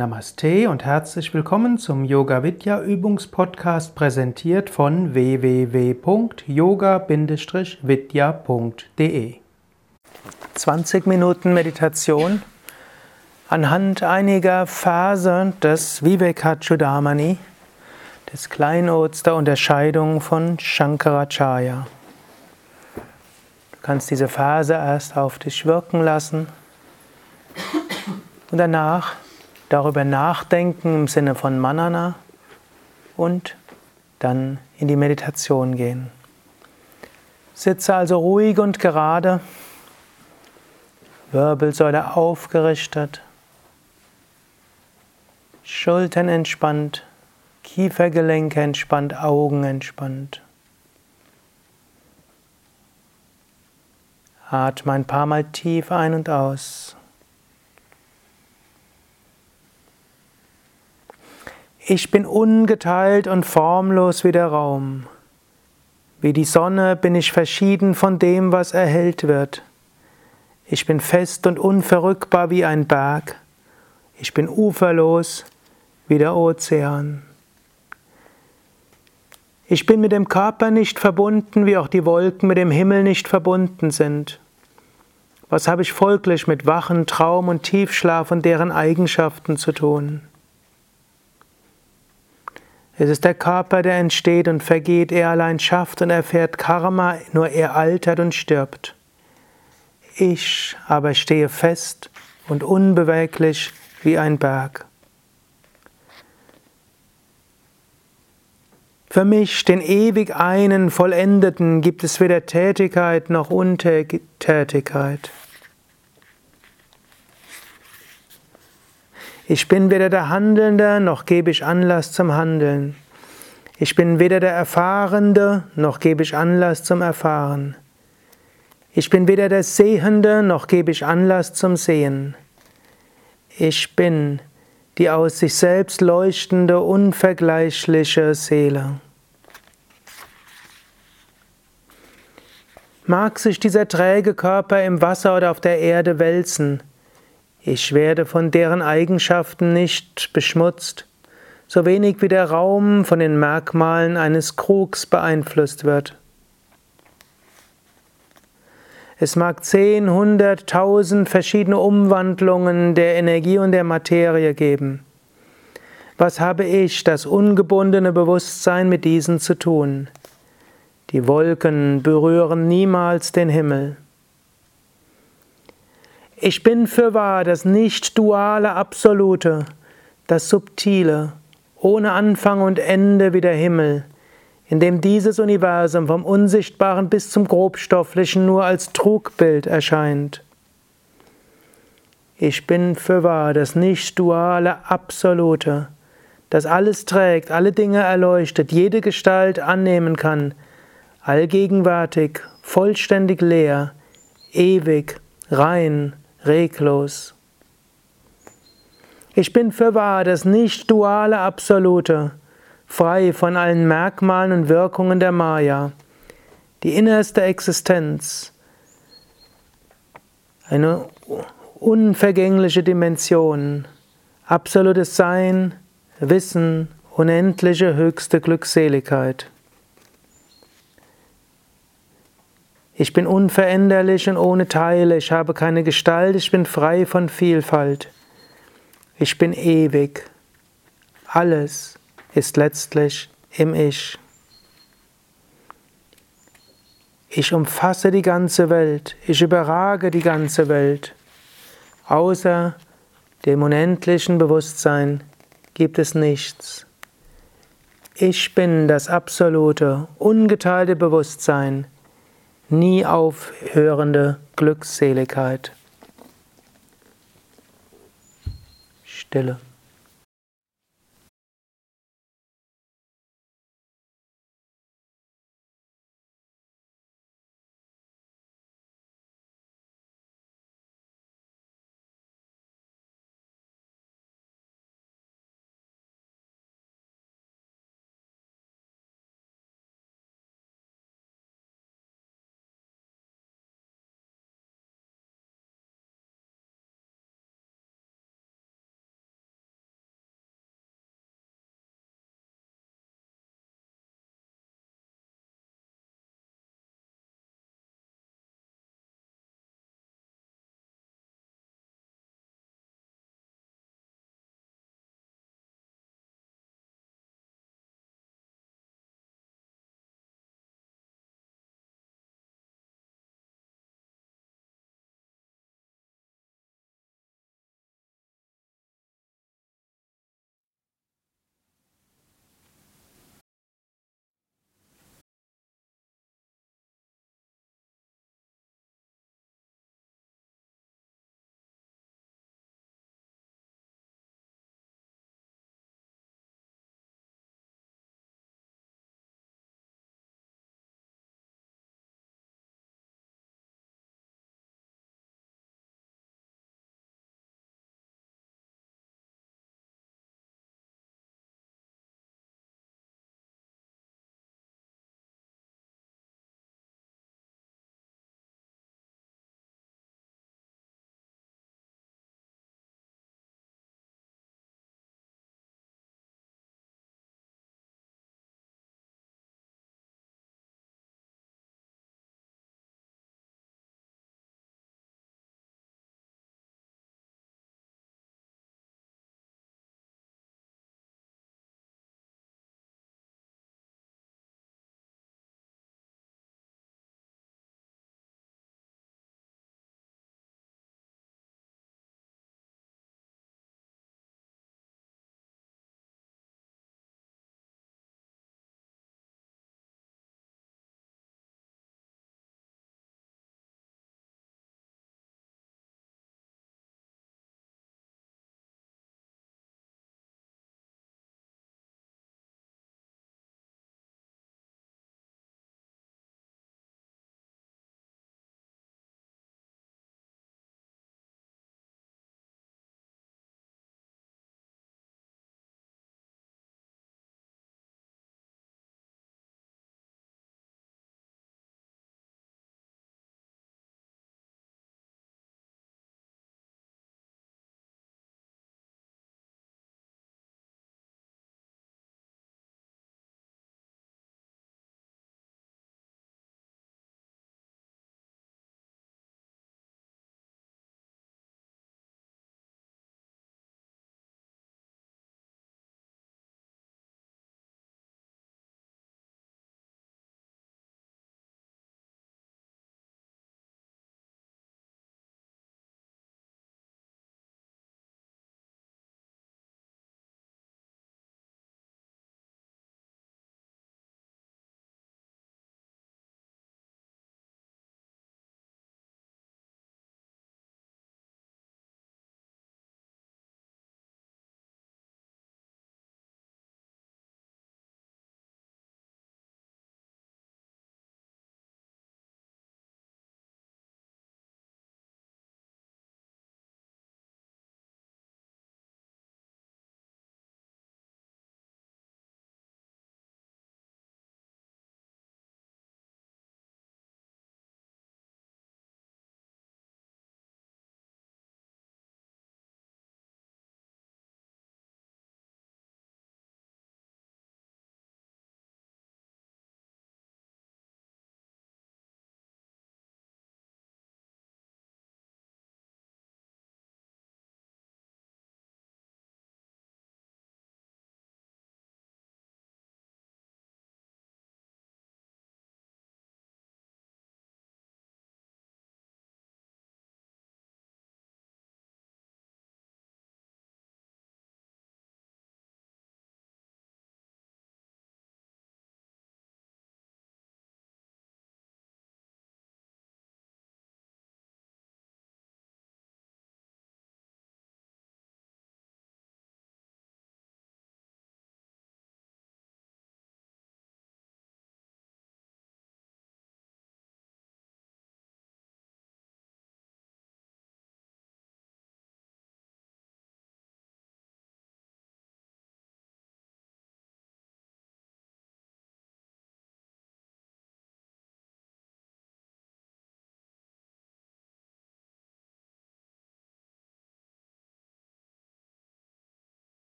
Namaste und herzlich willkommen zum Yoga Vidya Übungspodcast präsentiert von www.yoga-vidya.de. 20 Minuten Meditation anhand einiger Verse des Vivekachudamani, des Kleinods der Unterscheidung von Shankaracharya. Kannst diese Verse erst auf dich wirken lassen und danach darüber nachdenken im Sinne von Manana und dann in die Meditation gehen. Sitze also ruhig und gerade, Wirbelsäule aufgerichtet, Schultern entspannt, Kiefergelenke entspannt, Augen entspannt. Atme ein paar Mal tief ein und aus. Ich bin ungeteilt und formlos wie der Raum. Wie die Sonne bin ich verschieden von dem, was erhellt wird. Ich bin fest und unverrückbar wie ein Berg. Ich bin uferlos wie der Ozean. Ich bin mit dem Körper nicht verbunden, wie auch die Wolken mit dem Himmel nicht verbunden sind. Was habe ich folglich mit Wachen, Traum und Tiefschlaf und deren Eigenschaften zu tun? Es ist der Körper, der entsteht und vergeht, er allein schafft und erfährt Karma, nur er altert und stirbt. Ich aber stehe fest und unbeweglich wie ein Berg. Für mich, den ewig einen Vollendeten, gibt es weder Tätigkeit noch Untätigkeit. Ich bin weder der Handelnde, noch gebe ich Anlass zum Handeln. Ich bin weder der Erfahrende, noch gebe ich Anlass zum Erfahren. Ich bin weder der Sehende, noch gebe ich Anlass zum Sehen. Ich bin die aus sich selbst leuchtende, unvergleichliche Seele. Mag sich dieser träge Körper im Wasser oder auf der Erde wälzen, ich werde von deren Eigenschaften nicht beschmutzt, so wenig wie der Raum von den Merkmalen eines Krugs beeinflusst wird. Es mag zehn, hundert, tausend verschiedene Umwandlungen der Energie und der Materie geben. Was habe ich, das ungebundene Bewusstsein, mit diesen zu tun? Die Wolken berühren niemals den Himmel. Ich bin für wahr das nicht-duale Absolute, das Subtile, ohne Anfang und Ende wie der Himmel, in dem dieses Universum vom Unsichtbaren bis zum Grobstofflichen nur als Trugbild erscheint. Ich bin für wahr das nicht-duale Absolute, das alles trägt, alle Dinge erleuchtet, jede Gestalt annehmen kann, allgegenwärtig, vollständig leer, ewig, rein, reglos. Ich bin für wahr das nicht-duale Absolute, frei von allen Merkmalen und Wirkungen der Maya, die innerste Existenz, eine unvergängliche Dimension, absolutes Sein, Wissen, unendliche höchste Glückseligkeit. Ich bin unveränderlich und ohne Teile, ich habe keine Gestalt, ich bin frei von Vielfalt. Ich bin ewig. Alles ist letztlich im Ich. Ich umfasse die ganze Welt, ich überrage die ganze Welt. Außer dem unendlichen Bewusstsein gibt es nichts. Ich bin das absolute, ungeteilte Bewusstsein nie aufhörende Glückseligkeit. Stille.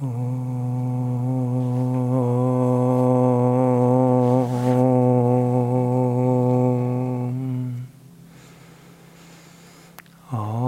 Om. Om.